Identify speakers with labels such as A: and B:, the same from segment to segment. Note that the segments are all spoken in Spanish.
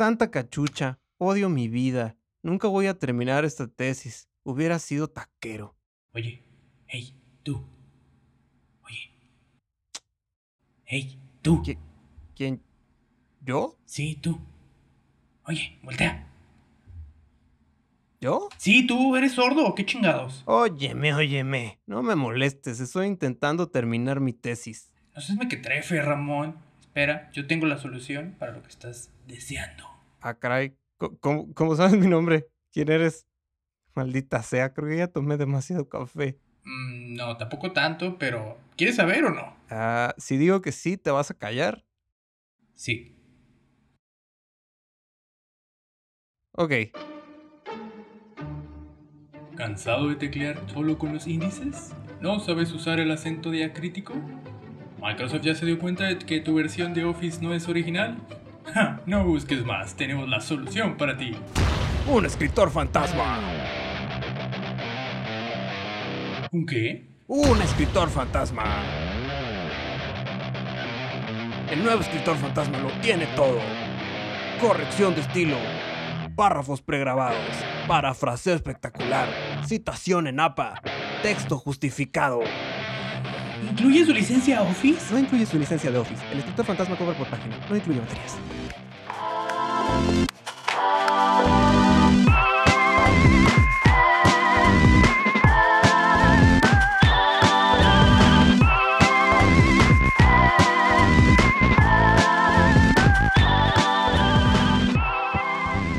A: Santa cachucha, odio mi vida. Nunca voy a terminar esta tesis. Hubiera sido taquero.
B: Oye, hey, tú. Oye. Hey, tú.
A: ¿Qui- ¿Quién? ¿Yo?
B: Sí, tú. Oye, voltea.
A: ¿Yo?
B: Sí, tú, ¿eres sordo o qué chingados?
A: Óyeme, óyeme. No me molestes, estoy intentando terminar mi tesis.
B: No seas mequetrefe, Ramón. Espera, yo tengo la solución para lo que estás deseando.
A: Ah, caray. Co- ¿Cómo, cómo sabes mi nombre? ¿Quién eres? Maldita sea, creo que ya tomé demasiado café.
B: Mm, no, tampoco tanto, pero ¿quieres saber o no?
A: Ah, si digo que sí, ¿te vas a callar?
B: Sí.
A: Ok.
B: ¿Cansado de teclear solo con los índices? ¿No sabes usar el acento diacrítico? ¿Microsoft ya se dio cuenta de que tu versión de Office no es original? Ja, no busques más, tenemos la solución para ti.
A: Un escritor fantasma.
B: ¿Un qué?
A: Un escritor fantasma. El nuevo escritor fantasma lo tiene todo. Corrección de estilo. Párrafos pregrabados. Parafraseo espectacular. Citación en APA. Texto justificado.
B: ¿Incluye su licencia Office?
A: No incluye su licencia de Office. El escritor fantasma cobra por página. No incluye baterías.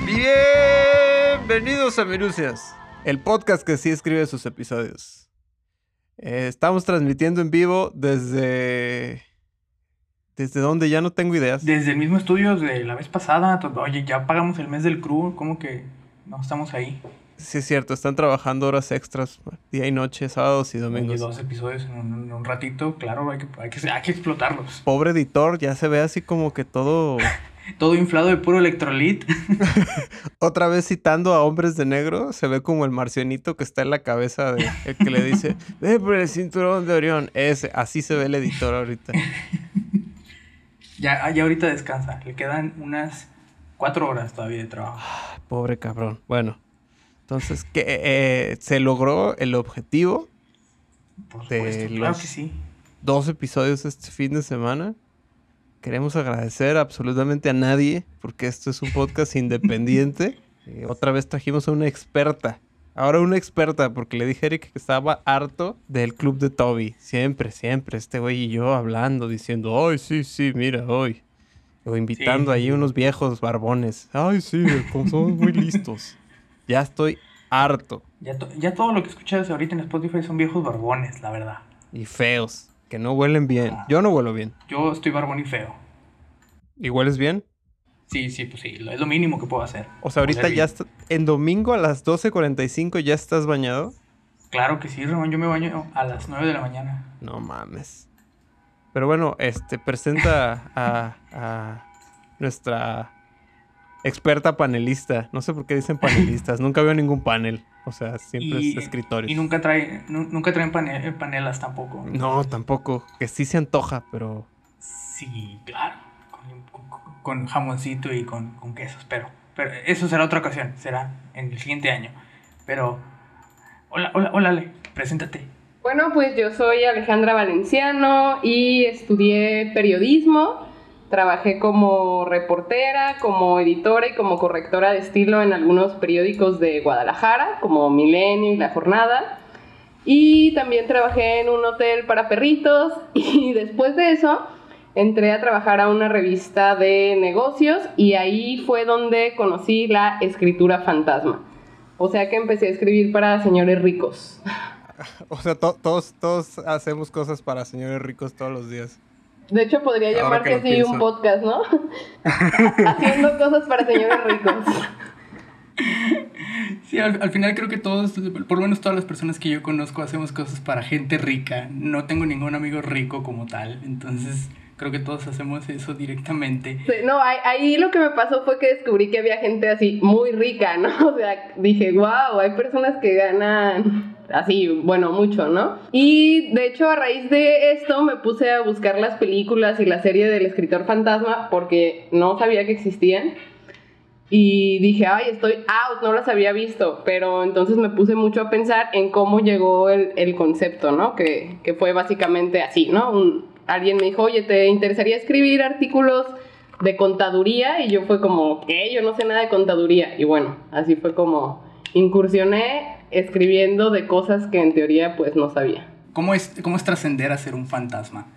A: Bienvenidos a Minucias, el podcast que sí escribe sus episodios. Eh, estamos transmitiendo en vivo desde. ¿Desde donde Ya no tengo ideas.
B: Desde el mismo estudio de la vez pasada. Oye, ya pagamos el mes del crew, ¿cómo que no estamos ahí?
A: Sí, es cierto, están trabajando horas extras, día y noche, sábados y domingos.
B: dos episodios en un, en un ratito, claro, hay que, hay, que, hay que explotarlos.
A: Pobre editor, ya se ve así como que todo.
B: Todo inflado de puro electrolit.
A: Otra vez citando a hombres de negro, se ve como el marcianito que está en la cabeza de el que le dice: Ve por el cinturón de Orión. Ese, así se ve el editor ahorita.
B: Ya, ya ahorita descansa. Le quedan unas cuatro horas todavía de trabajo.
A: Pobre cabrón. Bueno, entonces, ¿qué, eh, se logró el objetivo?
B: Por
A: de
B: supuesto, claro
A: los-
B: que sí.
A: dos episodios este fin de semana. Queremos agradecer absolutamente a nadie porque esto es un podcast independiente. Eh, otra vez trajimos a una experta. Ahora una experta porque le dije a Eric que estaba harto del club de Toby. Siempre, siempre este güey y yo hablando, diciendo, ay, sí, sí, mira, hoy. O invitando
B: Sí.
A: ahí unos viejos barbones. Ay, sí, como somos muy listos. Ya estoy harto.
B: Ya, to- ya todo lo que escuchas ahorita en Spotify son viejos barbones, la verdad.
A: Y feos. Que no huelen bien. Yo no huelo bien.
B: Yo estoy barbón y feo.
A: ¿Y hueles bien?
B: Sí, sí, pues sí, es lo mínimo que puedo hacer.
A: O sea, ahorita ya está, en domingo a las 12.45 ya estás bañado.
B: Claro que sí, Ramón, yo me baño a las 9 de la mañana.
A: No mames. Pero bueno, este, presenta a, a nuestra experta panelista. No sé por qué dicen panelistas. Nunca veo ningún panel. O sea, siempre
B: y,
A: es escritorios.
B: Y nunca, trae, nu- nunca traen pane- eh, panelas tampoco.
A: No, tampoco. Que sí se antoja, pero...
B: Sí, claro. Con, con- con jamoncito y con, con quesos, pero, pero eso será otra ocasión, será en el siguiente año. Pero, hola, hola, hola, Ale, preséntate.
C: Bueno, pues yo soy Alejandra Valenciano y estudié periodismo. Trabajé como reportera, como editora y como correctora de estilo en algunos periódicos de Guadalajara, como Milenio y La Jornada. Y también trabajé en un hotel para perritos y después de eso entré a trabajar a una revista de negocios y ahí fue donde conocí la escritura fantasma. O sea que empecé a escribir para señores ricos.
A: O sea, to- todos, todos hacemos cosas para señores ricos todos los días.
C: De hecho, podría llamarse así
A: pienso.
C: un podcast, ¿no? Haciendo cosas para señores ricos.
B: Sí, al, al final creo que todos, por lo menos todas las personas que yo conozco, hacemos cosas para gente rica. No tengo ningún amigo rico como tal, entonces creo que todos hacemos eso directamente.
C: Sí, no, ahí, ahí lo que me pasó fue que descubrí que había gente así muy rica, ¿no? O sea, dije, wow, hay personas que ganan así, bueno, mucho, ¿no? Y de hecho, a raíz de esto me puse a buscar las películas y la serie del escritor fantasma porque no sabía que existían. y dije, ay, estoy out, no las había visto, pero entonces me puse mucho a pensar en cómo llegó el, el concepto, ¿no? Que, que, fue básicamente así, ¿no? Alguien me dijo, oye, ¿te interesaría escribir artículos de contaduría? Y yo fue como, ¿qué? Yo no sé nada de contaduría. Y bueno, así fue como incursioné escribiendo de cosas que en teoría pues no sabía.
B: ¿Cómo es, cómo es trascender a ser un fantasma?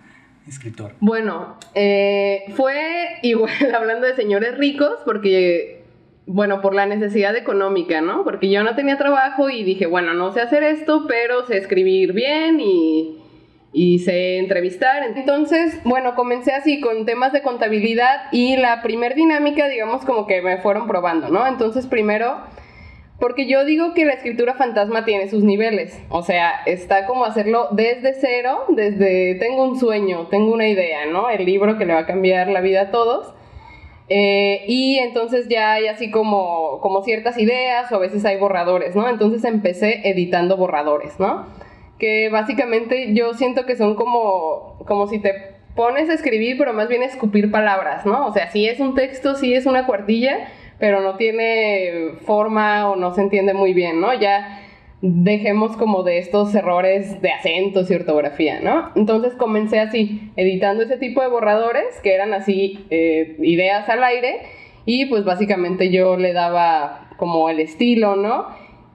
B: escritor?
C: Bueno, eh, fue igual hablando de señores ricos, porque bueno, por la necesidad económica, ¿no? Porque yo no tenía trabajo y dije, bueno, no sé hacer esto, pero sé escribir bien y, y sé entrevistar. Entonces, bueno, comencé así con temas de contabilidad y la primer dinámica, digamos, como que me fueron probando, ¿no? Entonces, primero, porque yo digo que la escritura fantasma tiene sus niveles, o sea, está como hacerlo desde cero, desde tengo un sueño, tengo una idea, ¿no? El libro que le va a cambiar la vida a todos eh, y entonces ya hay así como, como ciertas ideas o a veces hay borradores, ¿no? Entonces empecé editando borradores, ¿no? Que básicamente yo siento que son como, como si te pones a escribir, pero más bien escupir palabras, ¿no? O sea, si es un texto, si es una cuartilla, pero no tiene forma o no se entiende muy bien, ¿no? Ya dejemos como de estos errores de acentos y ortografía, ¿no? Entonces comencé así, editando ese tipo de borradores, que eran así eh, ideas al aire, y pues básicamente yo le daba como el estilo, ¿no?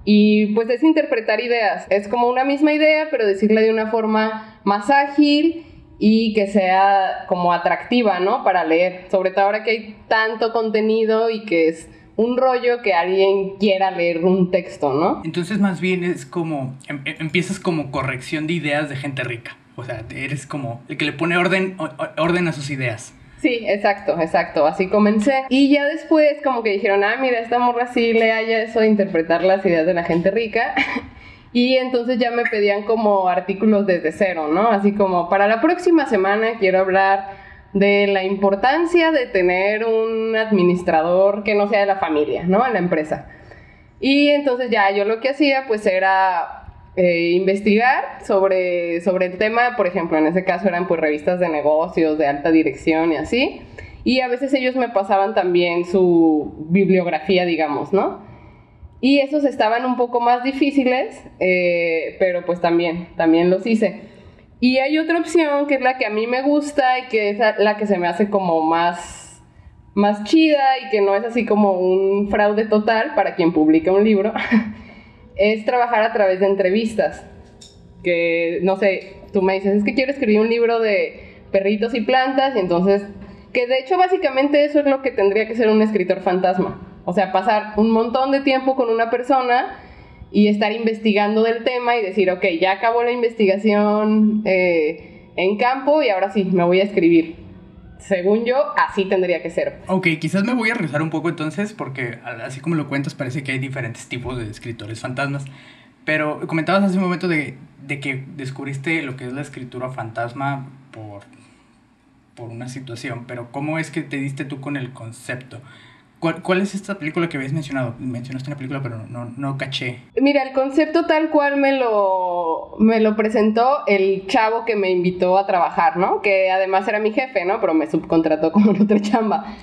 C: Y pues es interpretar ideas, es como una misma idea, pero decirle de una forma más ágil y que sea como atractiva, ¿no? Para leer, sobre todo ahora que hay tanto contenido y que es un rollo que alguien quiera leer un texto, ¿no?
B: Entonces más bien es como, em, em, empiezas como corrección de ideas de gente rica. O sea, eres como el que le pone orden, orden a sus ideas.
C: Sí, exacto, exacto. Así comencé. Y ya después como que dijeron, ah, mira, esta morra sí le haya eso de interpretar las ideas de la gente rica. y entonces ya me pedían como artículos desde cero, ¿no? Así como, para la próxima semana quiero hablar de la importancia de tener un administrador que no sea de la familia, ¿no? En la empresa. Y entonces ya yo lo que hacía pues era eh, investigar sobre, sobre el tema, por ejemplo, en ese caso eran pues revistas de negocios, de alta dirección y así. Y a veces ellos me pasaban también su bibliografía, digamos, ¿no? Y esos estaban un poco más difíciles, eh, pero pues también, también los hice. Y hay otra opción que es la que a mí me gusta y que es la que se me hace como más, más chida y que no es así como un fraude total para quien publica un libro, es trabajar a través de entrevistas. Que, no sé, tú me dices, es que quiero escribir un libro de perritos y plantas y entonces, que de hecho básicamente eso es lo que tendría que ser un escritor fantasma. O sea, pasar un montón de tiempo con una persona y estar investigando del tema y decir, ok, ya acabó la investigación eh, en campo y ahora sí, me voy a escribir. Según yo, así tendría que ser.
B: Ok, quizás me voy a regresar un poco entonces, porque así como lo cuentas, parece que hay diferentes tipos de escritores fantasmas. Pero comentabas hace un momento de, de que descubriste lo que es la escritura fantasma por, por una situación, pero ¿cómo es que te diste tú con el concepto? ¿Cuál, es esta película que habías mencionado? Mencionaste una película, pero no, no caché.
C: Mira, el concepto tal cual me lo, me lo presentó el chavo que me invitó a trabajar, ¿no? Que además era mi jefe, ¿no? Pero me subcontrató como en otra chamba.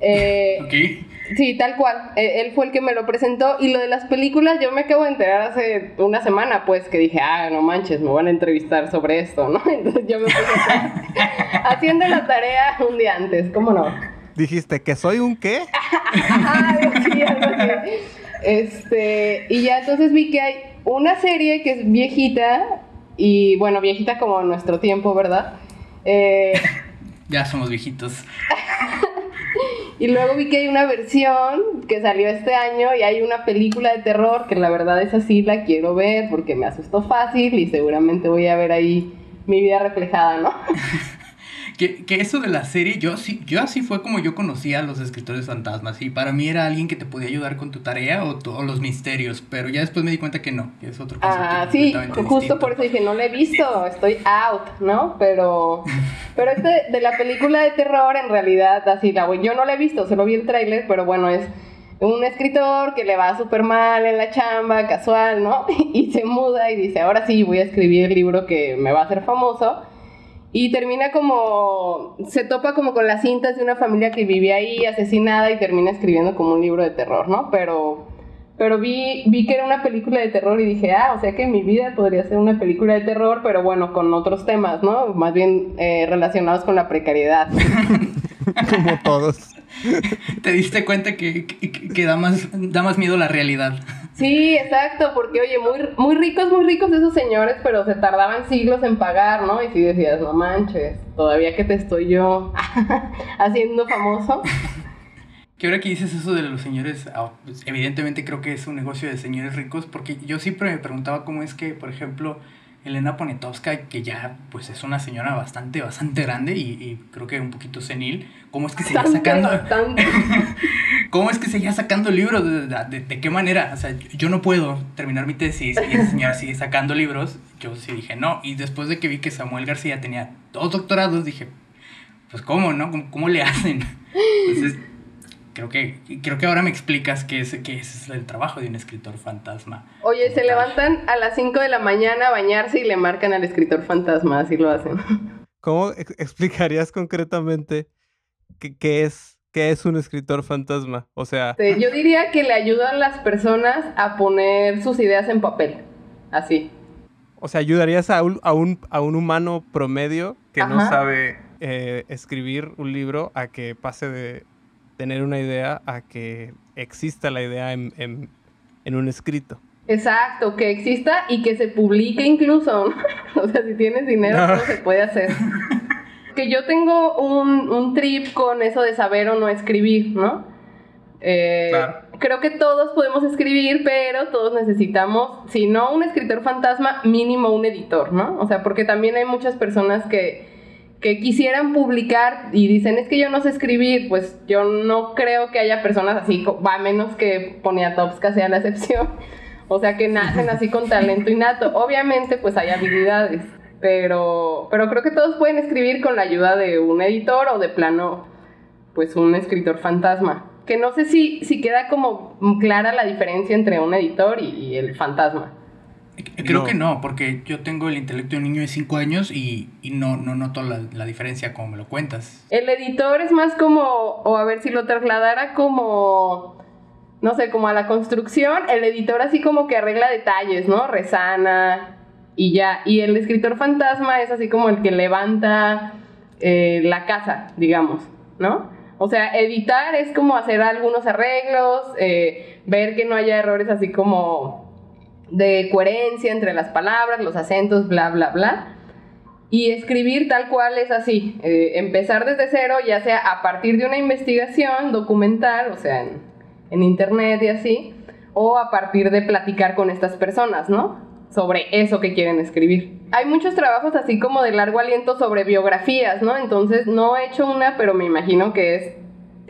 B: Eh,
C: Sí, tal cual. E, él fue el que me lo presentó. Y lo de las películas, yo me acabo de enterar hace una semana, pues, que dije, ah, no manches, me van a entrevistar sobre esto, ¿no? Entonces yo me puse haciendo la tarea un día antes, ¿cómo no?
A: Dijiste que soy un qué?
C: Este, y ya entonces vi que hay una serie que es viejita, y bueno, viejita como nuestro tiempo, ¿verdad? Eh,
B: ya somos viejitos.
C: y luego vi que hay una versión que salió este año y hay una película de terror que la verdad es así, la quiero ver porque me asustó fácil y seguramente voy a ver ahí mi vida reflejada, ¿no?
B: Que, que, eso de la serie, yo sí, yo así fue como yo conocía a los escritores fantasmas. Y para mí era alguien que te podía ayudar con tu tarea o, o los misterios. Pero ya después me di cuenta que no, que es otro
C: concepto. Ah, sí, justo por eso dije, no lo he visto, estoy out, ¿no? Pero, pero este de la película de terror, en realidad, así la yo no la he visto, solo vi el tráiler, pero bueno, es un escritor que le va súper mal en la chamba, casual, ¿no? Y se muda y dice, ahora sí, voy a escribir el libro que me va a hacer famoso Y termina como, se topa como con las cintas de una familia que vivía ahí asesinada y termina escribiendo como un libro de terror, ¿no? Pero, pero vi, vi que era una película de terror y dije, ah, o sea que mi vida podría ser una película de terror, pero bueno, con otros temas, ¿no? Más bien eh, relacionados con la precariedad.
A: Como todos.
B: Te diste cuenta que, que, que da, más, da más miedo la realidad.
C: Sí, exacto, porque oye, muy, muy ricos, muy ricos esos señores, pero se tardaban siglos en pagar, ¿no? Y si decías, no manches, todavía que te estoy yo haciendo famoso.
B: Que ahora que dices eso de los señores, ah, pues, evidentemente creo que es un negocio de señores ricos, porque yo siempre me preguntaba cómo es que, por ejemplo, Elena Poniatowska, que ya pues es una señora bastante, bastante grande y, y creo que un poquito senil, ¿cómo es que seguía sacando... ¿Cómo es que seguía sacando libros? ¿De, de, de qué manera? O sea, yo no puedo terminar mi tesis y esa señora sigue sacando libros. Yo sí dije, no. Y después de que vi que Samuel García tenía dos doctorados, dije, pues ¿cómo, no? ¿Cómo, cómo le hacen? Entonces, creo que, creo que ahora me explicas que, es, que ese es el trabajo de un escritor fantasma.
C: Oye, se levantan a las 5 de la mañana a bañarse y le marcan al escritor fantasma, así lo hacen.
A: ¿Cómo explicarías concretamente qué, qué es ¿Qué es un escritor fantasma? O sea...
C: Sí, yo diría que le ayudan a las personas a poner sus ideas en papel. Así.
A: O sea, ayudarías a un, a un, a un humano promedio que Ajá. no sabe eh, escribir un libro a que pase de tener una idea a que exista la idea en, en, en un escrito.
C: Exacto, que exista y que se publique incluso. o sea, si tienes dinero, no. todo se puede hacer que yo tengo un, un, trip con eso de saber o no escribir, ¿no? Eh, claro. Creo que todos podemos escribir, pero todos necesitamos, si no un escritor fantasma, mínimo un editor, ¿no? O sea, porque también hay muchas personas que, que quisieran publicar y dicen, es que yo no sé escribir, pues yo no creo que haya personas así, va menos que Poniatowska sea la excepción. O sea, que nacen así con talento innato. Obviamente, pues hay habilidades. Pero, pero creo que todos pueden escribir con la ayuda de un editor o de plano, pues un escritor fantasma. Que no sé si, si queda como clara la diferencia entre un editor y, y el fantasma.
B: Creo no. que no, porque yo tengo el intelecto de un niño de 5 años y, y, no, no noto la, la, diferencia como me lo cuentas.
C: El editor es más como, o a ver si lo trasladara como, no sé, como a la construcción, el editor así como que arregla detalles, ¿no? Resana, y ya. Y el escritor fantasma es así como el que levanta eh, la casa, digamos, ¿no? O sea, editar es como hacer algunos arreglos, eh, ver que no haya errores así como de coherencia entre las palabras, los acentos, bla, bla, bla. Y escribir tal cual es así, eh, empezar desde cero, ya sea a partir de una investigación documental, o sea, en, en internet y así, o a partir de platicar con estas personas, ¿no? Sobre eso que quieren escribir. Hay muchos trabajos así como de largo aliento sobre biografías, ¿no? Entonces no he hecho una, pero me imagino que es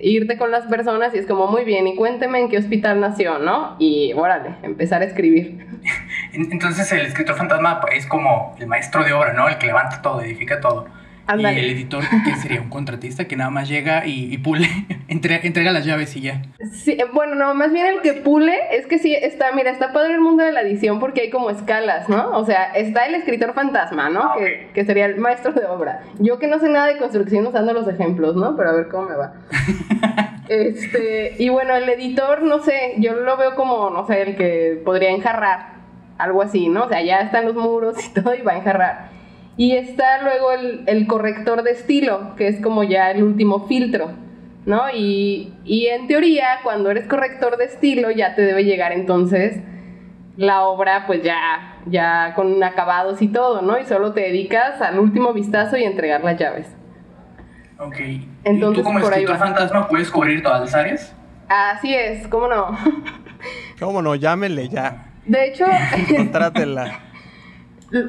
C: irte con las personas y es como muy bien y cuénteme en qué hospital nació, ¿no? Y órale, empezar a escribir.
B: Entonces el escritor fantasma es como el maestro de obra, ¿no? El que levanta todo, edifica todo. Andale. Y el editor, que sería un contratista que nada más llega y, y pule, entrega, entrega, las llaves y ya.
C: Sí, bueno, no, más bien el que pule es que sí, está, mira, está padre el mundo de la edición porque hay como escalas, ¿no? O sea, está el escritor fantasma, ¿no? Okay. Que, que, sería el maestro de obra. Yo que no sé nada de construcción usando los ejemplos, ¿no? Pero a ver cómo me va. este, y bueno, el editor, no sé, yo lo veo como, no sé, el que podría enjarrar, algo así, ¿no? O sea, ya están los muros y todo y va a enjarrar. Y está luego el, el, corrector de estilo, que es como ya el último filtro, ¿no? Y, y, en teoría, cuando eres corrector de estilo, ya te debe llegar entonces la obra, pues ya, ya con acabados y todo, ¿no? Y solo te dedicas al último vistazo y entregar las llaves.
B: Ok. Entonces, ¿Y tú como por escritor fantasma puedes cubrir todas las áreas?
C: Así es, ¿cómo no?
A: ¿Cómo no? Llámenle ya.
C: De hecho...
A: Contrátela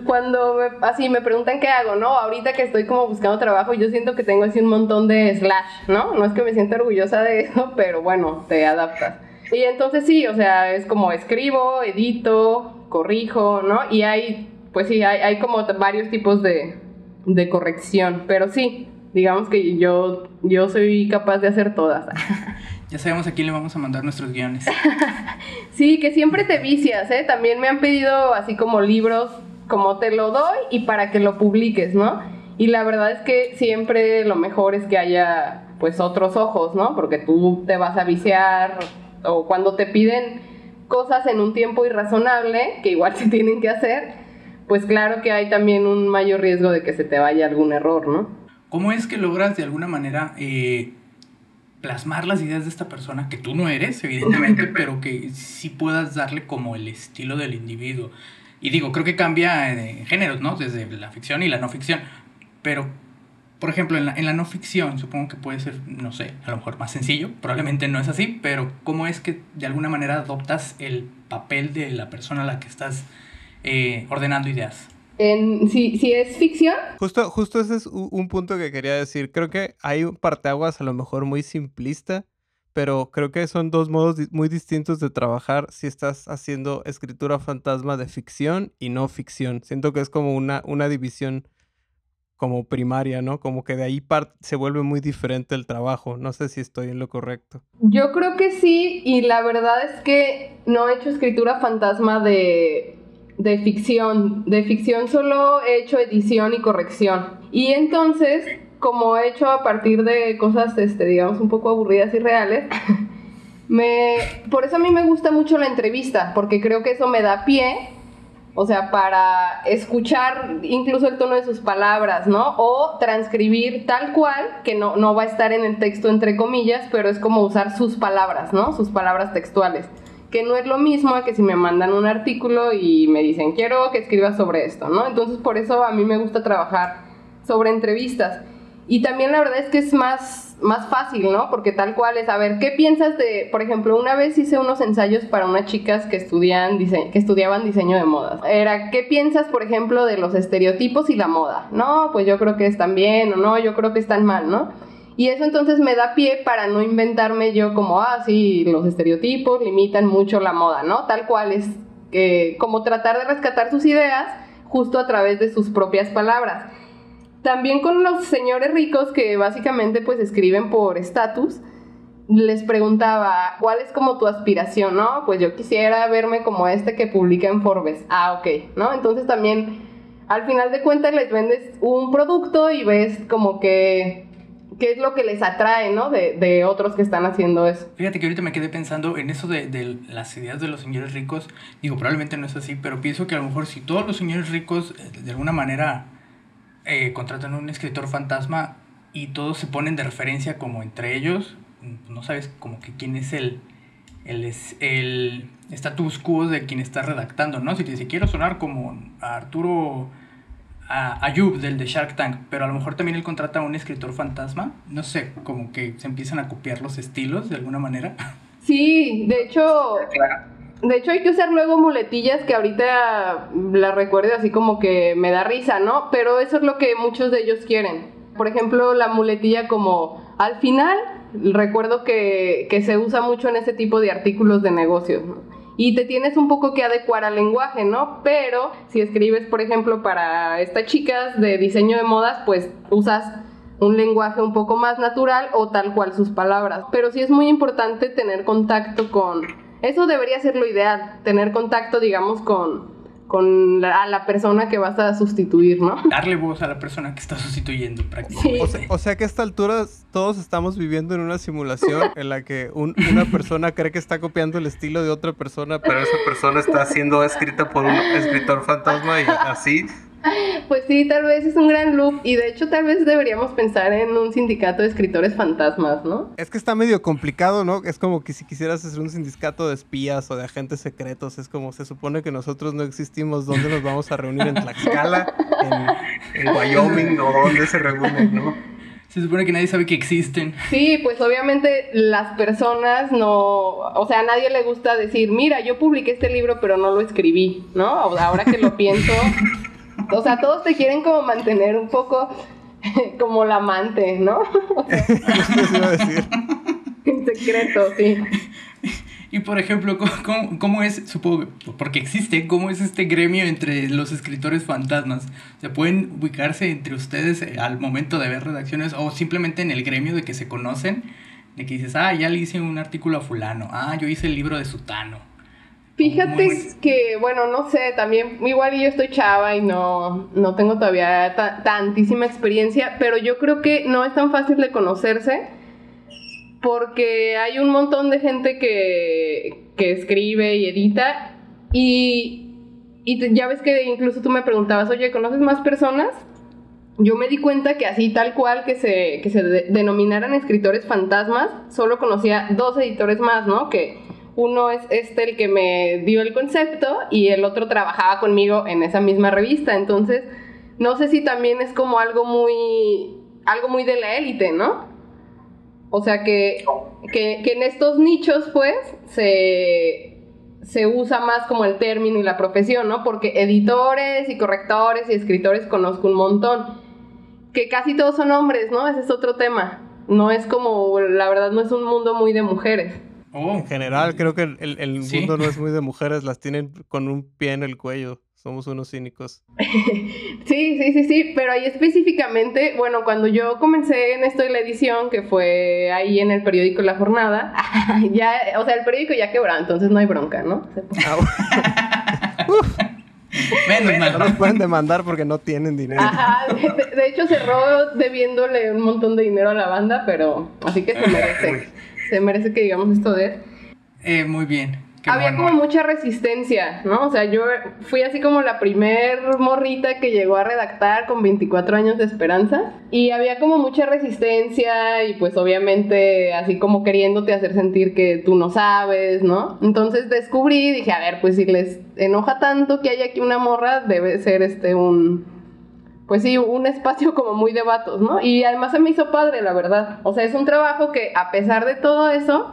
C: cuando me, así me preguntan qué hago, ¿no? Ahorita que estoy como buscando trabajo, yo siento que tengo así un montón de slash, ¿no? No es que me sienta orgullosa de eso, pero bueno, te adaptas. Y entonces sí, o sea, es como escribo, edito, corrijo, ¿no? Y hay, pues sí, hay, hay como varios tipos de, de corrección, pero sí, digamos que yo, yo soy capaz de hacer todas.
B: Ya sabemos a quién le vamos a mandar nuestros guiones.
C: sí, que siempre te vicias, ¿eh? También me han pedido así como libros como te lo doy y para que lo publiques, ¿no? Y la verdad es que siempre lo mejor es que haya pues otros ojos, ¿no? Porque tú te vas a viciar o cuando te piden cosas en un tiempo irrazonable, que igual se tienen que hacer, pues claro que hay también un mayor riesgo de que se te vaya algún error, ¿no?
B: ¿Cómo es que logras de alguna manera eh, plasmar las ideas de esta persona que tú no eres, evidentemente, pero que sí puedas darle como el estilo del individuo? Y digo, creo que cambia en géneros, ¿no? Desde la ficción y la no ficción. Pero, por ejemplo, en la, en la no ficción, supongo que puede ser, no sé, a lo mejor más sencillo, probablemente no es así, pero ¿cómo es que de alguna manera adoptas el papel de la persona a la que estás eh, ordenando ideas?
C: En, si, si es ficción,
A: Justo, justo ese es un punto que quería decir. Creo que hay un parteaguas a lo mejor muy simplista, pero creo que son dos modos muy distintos de trabajar si estás haciendo escritura fantasma de ficción y no ficción. Siento que es como una, una división como primaria, ¿no? Como que de ahí se vuelve muy diferente el trabajo. No sé si estoy en lo correcto.
C: yo creo que sí, y la verdad es que no he hecho escritura fantasma de, de ficción. De ficción solo he hecho edición y corrección. Y entonces, como he hecho a partir de cosas, este, digamos, un poco aburridas y reales, me, por eso a mí me gusta mucho la entrevista, porque creo que eso me da pie O sea, para escuchar incluso el tono de sus palabras, ¿no? O transcribir tal cual, que no, no va a estar en el texto entre comillas, pero es como usar sus palabras, ¿no? Sus palabras textuales. Que no es lo mismo a que si me mandan un artículo y me dicen, quiero que escribas sobre esto, ¿no? Entonces por eso a mí me gusta trabajar sobre entrevistas. Y también la verdad es que es más, más fácil, ¿no? Porque tal cual es, a ver, ¿qué piensas de, por ejemplo, una vez hice unos ensayos para unas chicas que, estudian dise que estudiaban diseño de modas. Era, ¿qué piensas, por ejemplo, de los estereotipos y la moda? No, pues yo creo que están bien o no, yo creo que están mal, ¿no? Y eso entonces me da pie para no inventarme yo como, ah, sí, los estereotipos limitan mucho la moda, ¿no? Tal cual es eh, como tratar de rescatar sus ideas justo a través de sus propias palabras. También con los señores ricos que básicamente pues escriben por estatus, les preguntaba, ¿cuál es como tu aspiración, no? Pues yo quisiera verme como este que publica en Forbes. Ah, ok, ¿no? Entonces también al final de cuentas les vendes un producto y ves como que qué es lo que les atrae, ¿no? De, de, otros que están haciendo eso.
B: Fíjate que ahorita me quedé pensando en eso de, de, las ideas de los señores ricos. Digo, probablemente no es así, pero pienso que a lo mejor si todos los señores ricos eh, de alguna manera eh, contratan a un escritor fantasma y todos se ponen de referencia como entre ellos, no sabes como que quién es el, el, es el status quo de quien está redactando, ¿no? Si te dice, quiero sonar como a Arturo a Ayub del de Shark Tank, pero a lo mejor también él contrata a un escritor fantasma, no sé, como que se empiezan a copiar los estilos de alguna manera.
C: Sí, de hecho, de hecho hay que usar luego muletillas que ahorita las recuerdo así como que me da risa, ¿no? Pero eso es lo que muchos de ellos quieren. Por ejemplo, la muletilla como al final, recuerdo que, que se usa mucho en ese tipo de artículos de negocios, y te tienes un poco que adecuar al lenguaje, ¿no? Pero si escribes, por ejemplo, para estas chicas de diseño de modas, pues usas un lenguaje un poco más natural o tal cual sus palabras. Pero sí es muy importante tener contacto con... Eso debería ser lo ideal, tener contacto, digamos, con, con la, a la persona que vas a sustituir, ¿no?
B: Darle voz a la persona que está sustituyendo prácticamente.
C: Sí.
A: O sea, o sea que a esta altura todos estamos viviendo en una simulación en la que un- una persona cree que está copiando el estilo de otra persona, pero esa persona está siendo escrita por un escritor fantasma y así.
C: Pues sí, tal vez es un gran loop y de hecho tal vez deberíamos pensar en un sindicato de escritores fantasmas, ¿no?
A: Es que está medio complicado, ¿no? Es como que si quisieras hacer un sindicato de espías o de agentes secretos, es como se supone que nosotros no existimos, ¿dónde nos vamos a reunir? ¿En Tlaxcala? ¿En, en Wyoming? ¿O dónde se reúnen, no?
B: Se supone que nadie sabe que existen.
C: Sí, pues obviamente las personas no, o sea, a nadie le gusta decir, mira, yo publiqué este libro pero no lo escribí, ¿no? Ahora que lo pienso, o sea, todos te quieren como mantener un poco como la amante, ¿no? O sea,
A: Eso iba a decir.
C: en secreto, sí.
B: Y por ejemplo, ¿cómo, cómo, cómo es, supongo, porque existe, cómo es este gremio entre los escritores fantasmas? ¿Se pueden ubicarse entre ustedes eh, al momento de ver redacciones o simplemente en el gremio de que se conocen? De que dices, ah, ya le hice un artículo a fulano, ah, yo hice el libro de sutano.
C: Fíjate que, bueno, no sé, también igual yo estoy chava y no, no tengo todavía tantísima experiencia, pero yo creo que no es tan fácil de conocerse porque hay un montón de gente que, que escribe y edita y, y ya ves que incluso tú me preguntabas, oye, ¿conoces más personas? Yo me di cuenta que así tal cual que se, que se denominaran escritores fantasmas, solo conocía dos editores más, ¿no? Que uno es este el que me dio el concepto y el otro trabajaba conmigo en esa misma revista. Entonces, no sé si también es como algo muy, algo muy de la élite, ¿no? O sea que, que, en estos nichos, pues, se, se usa más como el término y la profesión, ¿no? Porque editores y correctores y escritores conozco un montón. Que casi todos son hombres, ¿no? Ese es otro tema. No es como, la verdad, no es un mundo muy de mujeres.
A: Oh. En general, creo que el, el mundo no es muy de mujeres, las tienen con un pie en el cuello. Somos unos cínicos.
C: sí, sí, sí, sí, pero ahí específicamente, bueno, cuando yo comencé en esto de la edición, que fue ahí en el periódico La Jornada, ya, o sea, el periódico ya quebró, entonces no hay bronca, ¿no?
A: Ah, Menos mal. No los pueden demandar porque no tienen dinero.
C: Ajá, de, hecho cerró debiéndole un montón de dinero a la banda, pero así que se merece, se merece que digamos esto de él.
B: Eh, muy bien
C: había como mucha resistencia, ¿no? O sea, yo fui así como la primer morrita que llegó a redactar con 24 años de esperanza y había como mucha resistencia y pues obviamente así como queriéndote hacer sentir que tú no sabes, ¿no? Entonces descubrí, dije, a ver, pues si les enoja tanto que haya aquí una morra, debe ser este un pues sí, un espacio como muy de vatos, ¿no? Y además se me hizo padre, la verdad. O sea, es un trabajo que a pesar de todo eso,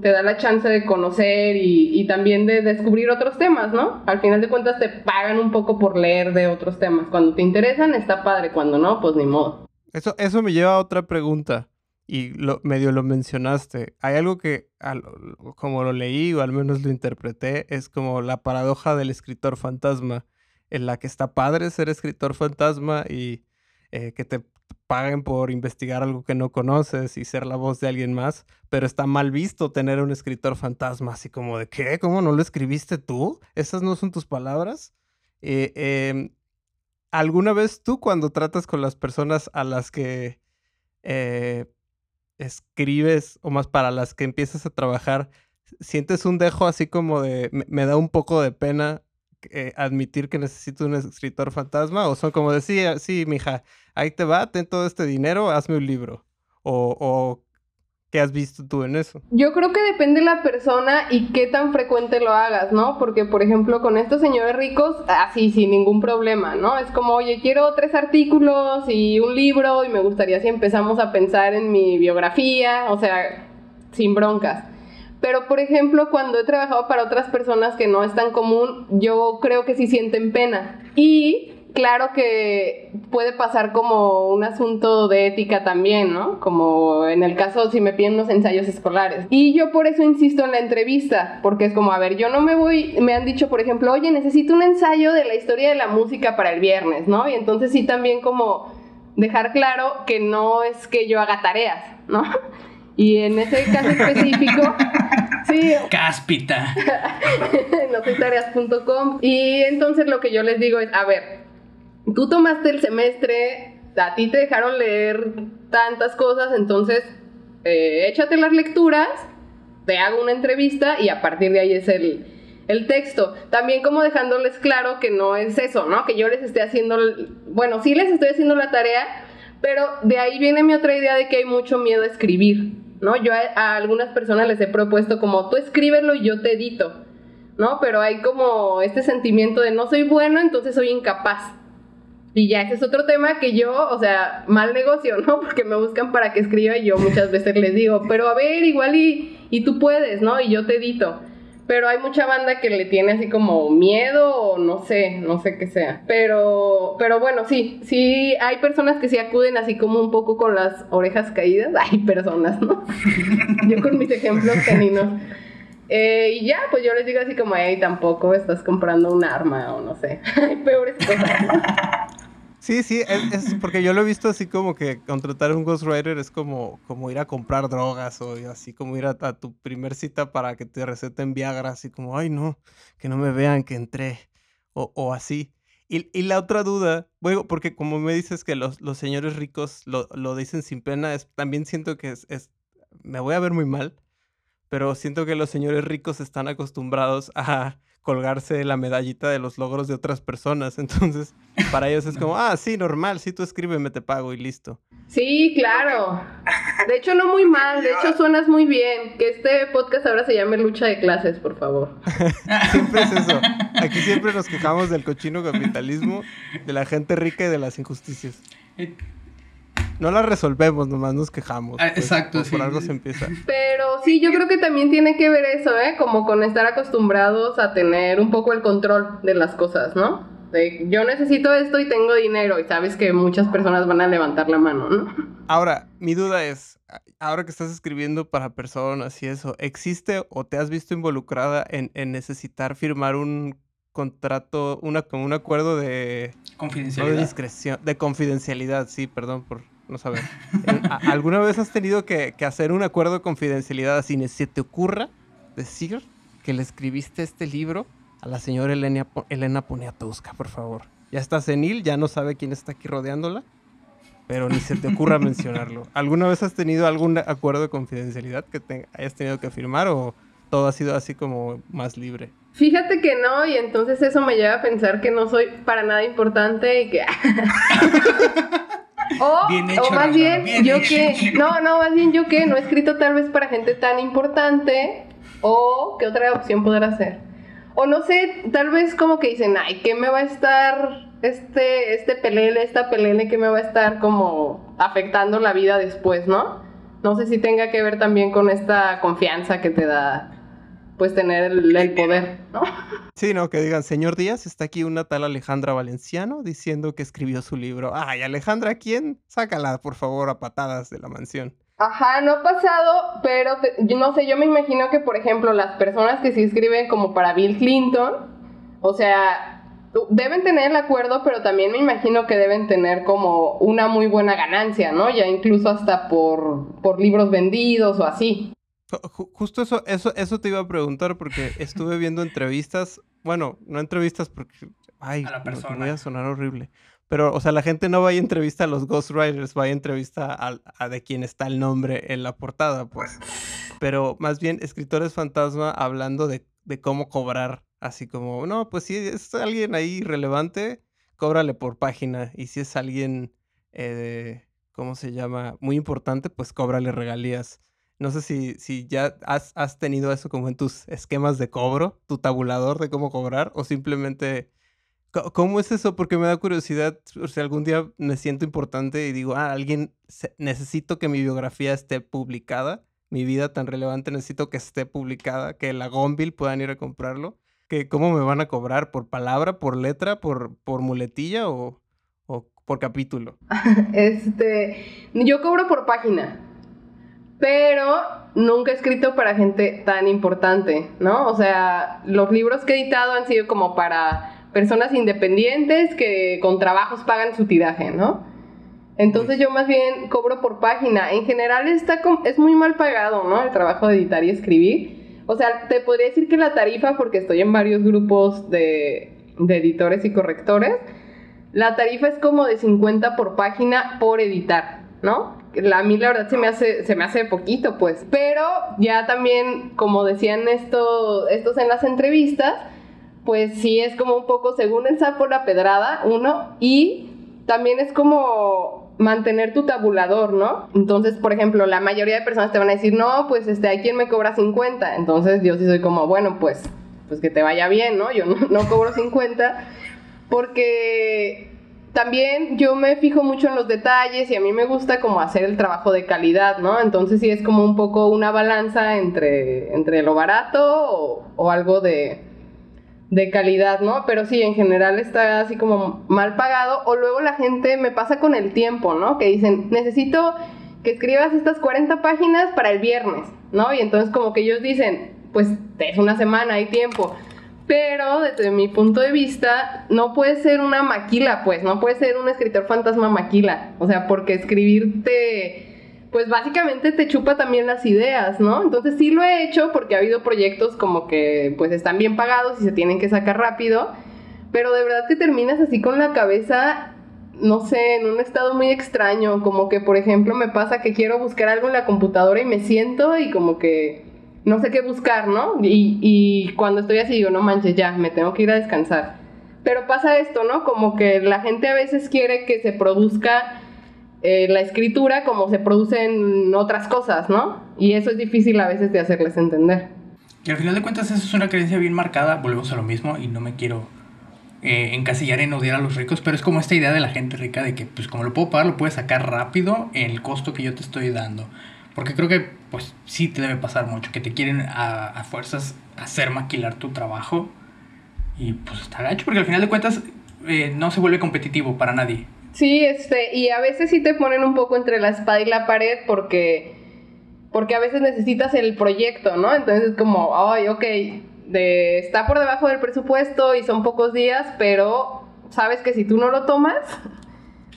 C: te da la chance de conocer y, también de descubrir otros temas, ¿no? Al final de cuentas te pagan un poco por leer de otros temas. Cuando te interesan está padre, cuando no, pues ni modo.
A: Eso, eso me lleva a otra pregunta y lo, medio lo mencionaste. Hay algo que, como lo leí o al menos lo interpreté, es como la paradoja del escritor fantasma, en la que está padre ser escritor fantasma y eh, que te paguen por investigar algo que no conoces y ser la voz de alguien más, pero está mal visto tener un escritor fantasma, así como de, ¿qué? ¿Cómo no lo escribiste tú? ¿Esas no son tus palabras? Eh, em, ¿Alguna vez tú cuando tratas con las personas a las que eh, escribes o más para las que empiezas a trabajar, sientes un dejo así como de, me da un poco de pena eh, admitir que necesito un escritor fantasma? ¿O son como decía, sí, mija, ahí te va, ten todo este dinero, hazme un libro? ¿O, o qué has visto tú en eso?
C: Yo creo que depende de la persona y qué tan frecuente lo hagas, ¿no? Porque, por ejemplo, con estos señores ricos, así, sin ningún problema, ¿no? Es como, oye, quiero tres artículos y un libro y me gustaría si empezamos a pensar en mi biografía, o sea, sin broncas. Pero, por ejemplo, cuando he trabajado para otras personas que no es tan común, yo creo que sí sienten pena. Y claro que puede pasar como un asunto de ética también, ¿no? Como en el caso si me piden unos ensayos escolares. Y yo por eso insisto en la entrevista, porque es como, a ver, yo no me voy, me han dicho, por ejemplo, oye, necesito un ensayo de la historia de la música para el viernes, ¿no? Y entonces sí también como dejar claro que no es que yo haga tareas, ¿no? Y en ese caso específico, sí.
B: Cáspita.
C: en Y entonces lo que yo les digo es, a ver, tú tomaste el semestre, a ti te dejaron leer tantas cosas, entonces eh, échate las lecturas, te hago una entrevista y a partir de ahí es el, el texto. También como dejándoles claro que no es eso, ¿no? Que yo les esté haciendo, bueno, sí les estoy haciendo la tarea, pero de ahí viene mi otra idea de que hay mucho miedo a escribir. ¿No? Yo a, algunas personas les he propuesto como tú escríbelo y yo te edito, ¿no? Pero hay como este sentimiento de no soy bueno, entonces soy incapaz. Y ya ese es otro tema que yo, o sea, mal negocio, ¿no? Porque me buscan para que escriba y yo muchas veces les digo, pero a ver, igual y, y tú puedes, ¿no? Y yo te edito. Pero hay mucha banda que le tiene así como miedo o no sé, no sé qué sea. Pero, pero bueno, sí, sí, hay personas que sí acuden así como un poco con las orejas caídas. Hay personas, ¿no? yo con mis ejemplos caninos. Eh, y ya, pues yo les digo así como, ay, tampoco estás comprando un arma o no sé. Hay peores cosas.
A: Sí, sí, es, porque yo lo he visto así como que contratar un ghostwriter es como, como ir a comprar drogas o así como ir a, tu primer cita para que te receten Viagra, así como, ay no, que no me vean que entré o, o así. Y, y, la otra duda, bueno, porque como me dices que los, los señores ricos lo, lo, dicen sin pena, es, también siento que es, es, me voy a ver muy mal, pero siento que los señores ricos están acostumbrados a colgarse la medallita de los logros de otras personas. Entonces, para ellos es como, ah, sí, normal, sí, tú escríbeme, te pago y listo.
C: Sí, claro. De hecho, no muy mal, de hecho, suenas muy bien. Que este podcast ahora se llame Lucha de Clases, por favor.
A: siempre es eso. Aquí siempre nos quejamos del cochino capitalismo, de la gente rica y de las injusticias. No la resolvemos, nomás nos quejamos.
B: Ah, pues, exacto,
A: sí. Por algo se empieza.
C: Pero sí, yo creo que también tiene que ver eso, ¿eh? Como con estar acostumbrados a tener un poco el control de las cosas, ¿no? De, yo necesito esto y tengo dinero y sabes que muchas personas van a levantar la mano, ¿no?
A: Ahora, mi duda es, ahora que estás escribiendo para personas y eso, ¿existe o te has visto involucrada en, en necesitar firmar un contrato, una, un acuerdo de...
B: Confidencialidad.
A: de discreción, de confidencialidad, sí, perdón por no saber. ¿Alguna vez has tenido que, hacer un acuerdo de confidencialidad así? ¿Se te ocurra decir que le escribiste este libro a la señora Elena, Elena Poniatowska, por favor? Ya está senil, ya no sabe quién está aquí rodeándola, pero ni se te ocurra mencionarlo. ¿Alguna vez has tenido algún acuerdo de confidencialidad que te hayas tenido que firmar o todo ha sido así como más libre?
C: Fíjate que no, y entonces eso me lleva a pensar que no soy para nada importante y que... O, más bien, yo que, no, no, más bien yo que no he escrito tal vez para gente tan importante, o qué otra opción podrá ser. O no sé, tal vez como que dicen, ay, ¿qué me va a estar este, este pelele, esta pelele que me va a estar como afectando la vida después, ¿no? No sé si tenga que ver también con esta confianza que te da pues tener el, poder, ¿no?
A: Sí, no, que digan, señor Díaz, está aquí una tal Alejandra Valenciano diciendo que escribió su libro. Ay, Alejandra, ¿quién? Sácala, por favor, a patadas de la mansión.
C: Ajá, no ha pasado, pero no sé, yo me imagino que, por ejemplo, las personas que sí escriben como para Bill Clinton, o sea, deben tener el acuerdo, pero también me imagino que deben tener como una muy buena ganancia, ¿no? Ya incluso hasta por, por libros vendidos o así.
A: Justo eso, eso, eso te iba a preguntar porque estuve viendo entrevistas, bueno, no entrevistas porque, ay, me voy a sonar horrible. Pero, o sea, la gente no va a entrevista a los ghostwriters, va a entrevista a, de quien está el nombre en la portada, pues. Pero más bien, escritores fantasma hablando de, cómo cobrar, así como, no, pues si es alguien ahí relevante, cóbrale por página. Y si es alguien, eh, ¿cómo se llama? Muy importante, pues cóbrale regalías. No sé si, si ya has, has, tenido eso como en tus esquemas de cobro, tu tabulador de cómo cobrar, o simplemente... ¿Cómo es eso? Porque me da curiosidad, si algún día me siento importante y digo, ah, alguien, necesito que mi biografía esté publicada, mi vida tan relevante, necesito que esté publicada, que la Gonville puedan ir a comprarlo. Que, ¿Cómo me van a cobrar? ¿Por palabra, por letra, por, por muletilla o, o por capítulo?
C: Este, yo cobro por página pero nunca he escrito para gente tan importante, ¿no? O sea, los libros que he editado han sido como para personas independientes que con trabajos pagan su tiraje, ¿no? Entonces yo más bien cobro por página. En general está es muy mal pagado, ¿no? El trabajo de editar y escribir. O sea, te podría decir que la tarifa, porque estoy en varios grupos de, de editores y correctores, la tarifa es como de 50 por página por editar, ¿no? A mí la verdad se me hace, se me hace poquito, pues. Pero ya también, como decían esto, estos en las entrevistas, pues sí es como un poco según el sapo la pedrada, uno, y también es como mantener tu tabulador, ¿no? Entonces, por ejemplo, la mayoría de personas te van a decir, no, pues este, hay quien me cobra 50, entonces yo sí soy como, bueno, pues, pues que te vaya bien, ¿no? Yo no, no cobro 50 porque también yo me fijo mucho en los detalles y a mí me gusta como hacer el trabajo de calidad, ¿no? Entonces sí es como un poco una balanza entre, entre lo barato o, algo de, de, calidad, ¿no? Pero sí, en general está así como mal pagado o luego la gente me pasa con el tiempo, ¿no? Que dicen, necesito que escribas estas 40 páginas para el viernes, ¿no? Y entonces como que ellos dicen, pues es una semana, hay tiempo Pero desde mi punto de vista, no puede ser una maquila, pues, no puede ser un escritor fantasma maquila. O sea, porque escribirte, pues básicamente te chupa también las ideas, ¿no? Entonces sí lo he hecho porque ha habido proyectos como que pues están bien pagados y se tienen que sacar rápido. Pero de verdad que terminas así con la cabeza no sé, en un estado muy extraño, como que por ejemplo me pasa que quiero buscar algo en la computadora y me siento y como que no sé qué buscar, ¿no? Y, y cuando estoy así digo, no manches, ya, me tengo que ir a descansar. Pero pasa esto, ¿no? Como que la gente a veces quiere que se produzca eh, la escritura como se producen otras cosas, ¿no? Y eso es difícil a veces de hacerles entender.
B: Y al final de cuentas eso es una creencia bien marcada, volvemos a lo mismo y no me quiero eh, encasillar en odiar a los ricos, pero es como esta idea de la gente rica de que pues como lo puedo pagar, lo puedes sacar rápido en el costo que yo te estoy dando. Porque creo que pues sí te debe pasar mucho, que te quieren a, a fuerzas hacer maquilar tu trabajo. Y pues está gacho, porque al final de cuentas eh, no se vuelve competitivo para nadie.
C: Sí, este, y a veces sí te ponen un poco entre la espada y la pared porque, porque a veces necesitas el proyecto, ¿no? Entonces es como, ay, ok, de, está por debajo del presupuesto y son pocos días, pero sabes que si tú no lo tomas,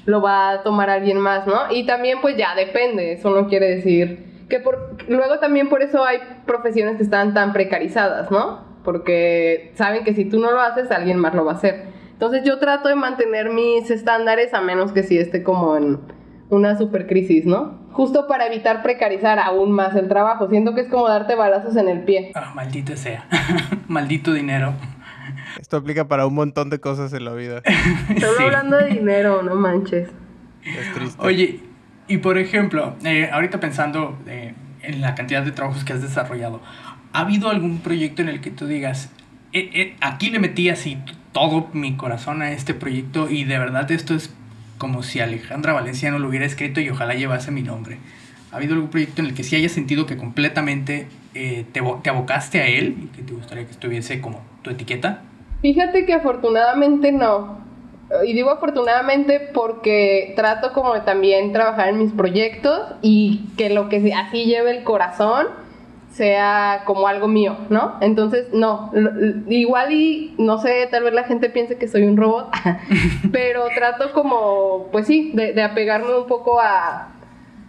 C: lo va a tomar alguien más, ¿no? Y también pues ya depende, eso no quiere decir que por, luego también por eso hay profesiones que están tan precarizadas, ¿no? Porque saben que si tú no lo haces, alguien más lo va a hacer. Entonces yo trato de mantener mis estándares a menos que si esté como en una super crisis, ¿no? Justo para evitar precarizar aún más el trabajo. Siento que es como darte balazos en el pie.
B: Ah, maldito sea. Maldito dinero.
A: Esto aplica para un montón de cosas en la vida.
C: Solo
B: Sí.
C: hablando de dinero, no manches.
A: Es triste.
B: Oye, y por ejemplo, eh, ahorita pensando eh, en la cantidad de trabajos que has desarrollado, ¿ha habido algún proyecto en el que tú digas, "Eh, eh, aquí le metí así todo mi corazón a este proyecto y de verdad esto es como si Alejandra Valenciano lo hubiera escrito y ojalá llevase mi nombre? ¿Ha habido algún proyecto en el que sí hayas sentido que completamente eh, te, te abocaste a él y que te gustaría que estuviese como tu etiqueta?
C: Fíjate que afortunadamente no. Y digo afortunadamente porque trato como de también trabajar en mis proyectos y que lo que así lleve el corazón sea como algo mío, ¿no? Entonces, no, igual y no sé, tal vez la gente piense que soy un robot, pero trato como, pues sí, de, de apegarme un poco a,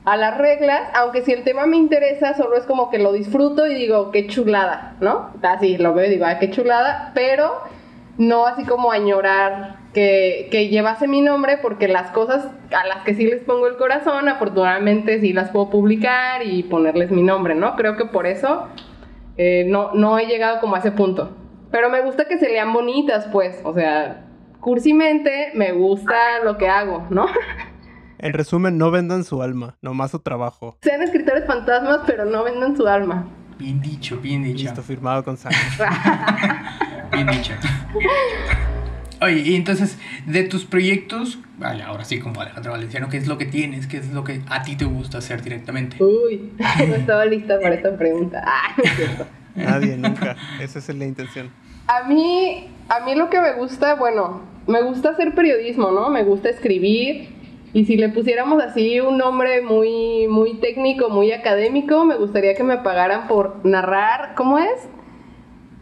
C: a las reglas, aunque si el tema me interesa, solo es como que lo disfruto y digo, qué chulada, ¿no? Así lo veo y digo, ah, qué chulada, pero no así como añorar que, que llevase mi nombre, porque las cosas a las que sí les pongo el corazón, afortunadamente sí las puedo publicar y ponerles mi nombre, ¿no? Creo que por eso eh, no, no he llegado como a ese punto. Pero me gusta que se lean bonitas, pues, o sea, cursimente me gusta lo que hago, ¿no?
A: En resumen, no vendan su alma, nomás su trabajo.
C: Sean escritores fantasmas, pero no vendan su alma.
B: Bien dicho, bien dicho.
A: Listo, firmado con sangre.
B: Bien dicho. Oye, y entonces, de tus proyectos, vale, ahora sí, como Alejandro Valenciano, ¿qué es lo que tienes? ¿Qué es lo que a ti te gusta hacer directamente?
C: Uy, no estaba lista para esta pregunta. Ah, no es cierto.
A: Nadie, nunca. Esa es la intención.
C: A mí, a mí lo que me gusta, bueno, me gusta hacer periodismo, ¿no? Me gusta escribir. Y si le pusiéramos así un nombre muy, muy técnico, muy académico, me gustaría que me pagaran por narrar, ¿cómo es?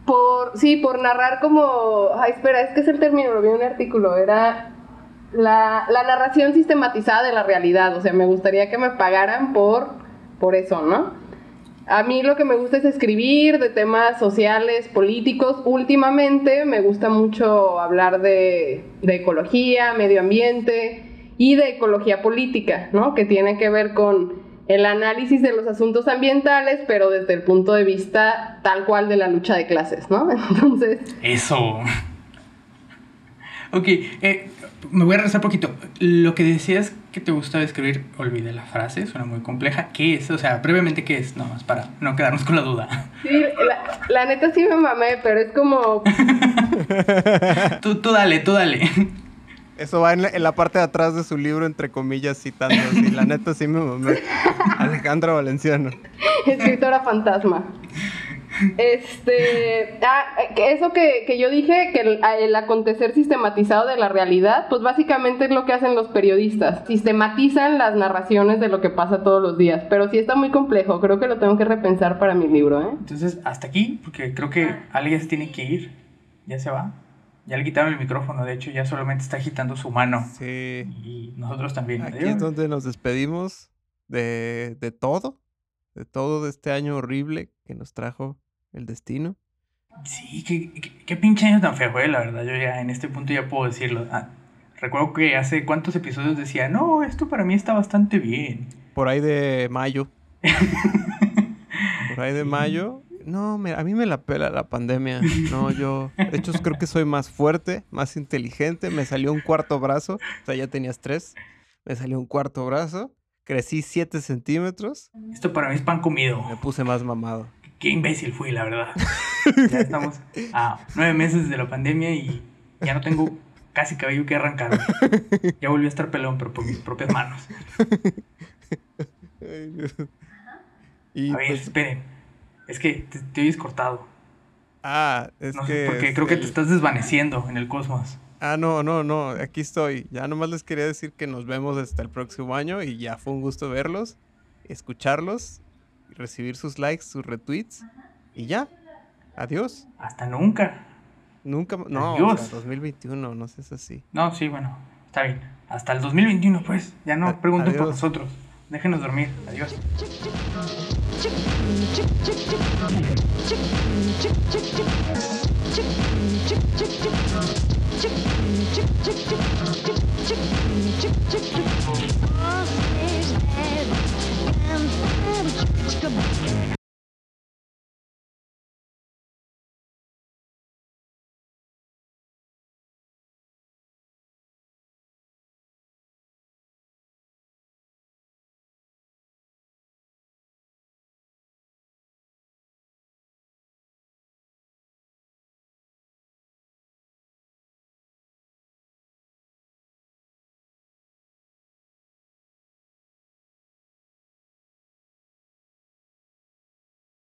C: Por, sí, por narrar como, ay, espera, es que es el término, lo vi en un artículo, era la, la narración sistematizada de la realidad, o sea, me gustaría que me pagaran por, por eso, ¿no? A mí lo que me gusta es escribir de temas sociales, políticos. Últimamente me gusta mucho hablar de, de ecología, medio ambiente y de ecología política, ¿no? Que tiene que ver con el análisis de los asuntos ambientales, pero desde el punto de vista tal cual de la lucha de clases, ¿no? Entonces,
B: Eso. Ok, eh, me voy a regresar un poquito. Lo que decías que te gustaba escribir, olvidé la frase, suena muy compleja. ¿Qué es? O sea, brevemente, ¿qué es? Nada más para no quedarnos con la duda.
C: sí, la, la neta sí me mamé, pero es como
B: Tú, tú dale, tú dale.
A: Eso va en la, en la parte de atrás de su libro, entre comillas, citando. así. La neta sí me mamé. Alejandra Valenciano.
C: escritora fantasma. Este, ah, que eso que, que yo dije, que el, el acontecer sistematizado de la realidad, pues básicamente es lo que hacen los periodistas, sistematizan las narraciones de lo que pasa todos los días, pero sí está muy complejo, creo que lo tengo que repensar para mi libro, ¿eh?
B: Entonces, hasta aquí, porque creo que alguien se tiene que ir. ya se va. Ya le quitaron el micrófono, de hecho ya solamente está agitando su mano.
A: Sí.
B: Y nosotros también.
A: Aquí
B: Adiós.
A: es donde nos despedimos de, de todo, de todo de este año horrible que nos trajo el destino.
B: Sí, qué, qué, qué pinche año tan feo fue, la verdad. Yo ya en este punto ya puedo decirlo. Ah, recuerdo que hace cuántos episodios decía, no, esto para mí está bastante bien.
A: Por ahí de mayo. Por ahí de mayo. No, me- a mí me la pela la pandemia. No, yo. De hecho, creo que soy más fuerte, más inteligente. Me salió un cuarto brazo. O sea, ya tenías tres. Me salió un cuarto brazo. Crecí 7 centímetros.
B: Esto para mí es pan comido.
A: Me puse más mamado.
B: Qué imbécil fui, la verdad. Ya estamos a nueve meses de la pandemia y ya no tengo casi cabello que arrancar. Ya volví a estar pelón, pero por mis propias manos.
A: Y
B: A ver,
A: pues,
B: esperen. Es que te, te oyes cortado.
A: ah, es
B: No
A: que.
B: sé, porque
A: es
B: creo que
A: el-
B: te estás desvaneciendo en el cosmos.
A: Ah, no, no, no, aquí estoy. Ya nomás les quería decir que nos vemos hasta el próximo año y ya fue un gusto verlos, escucharlos, recibir sus likes, sus retweets y ya. Adiós.
B: Hasta nunca.
A: Nunca, no,
B: Adiós.
A: sea, 2021, no seas así.
B: No, sí, bueno, está bien. Hasta el 2021, pues. Ya no pregunten por nosotros. Déjenos dormir. Adiós.
D: Come on.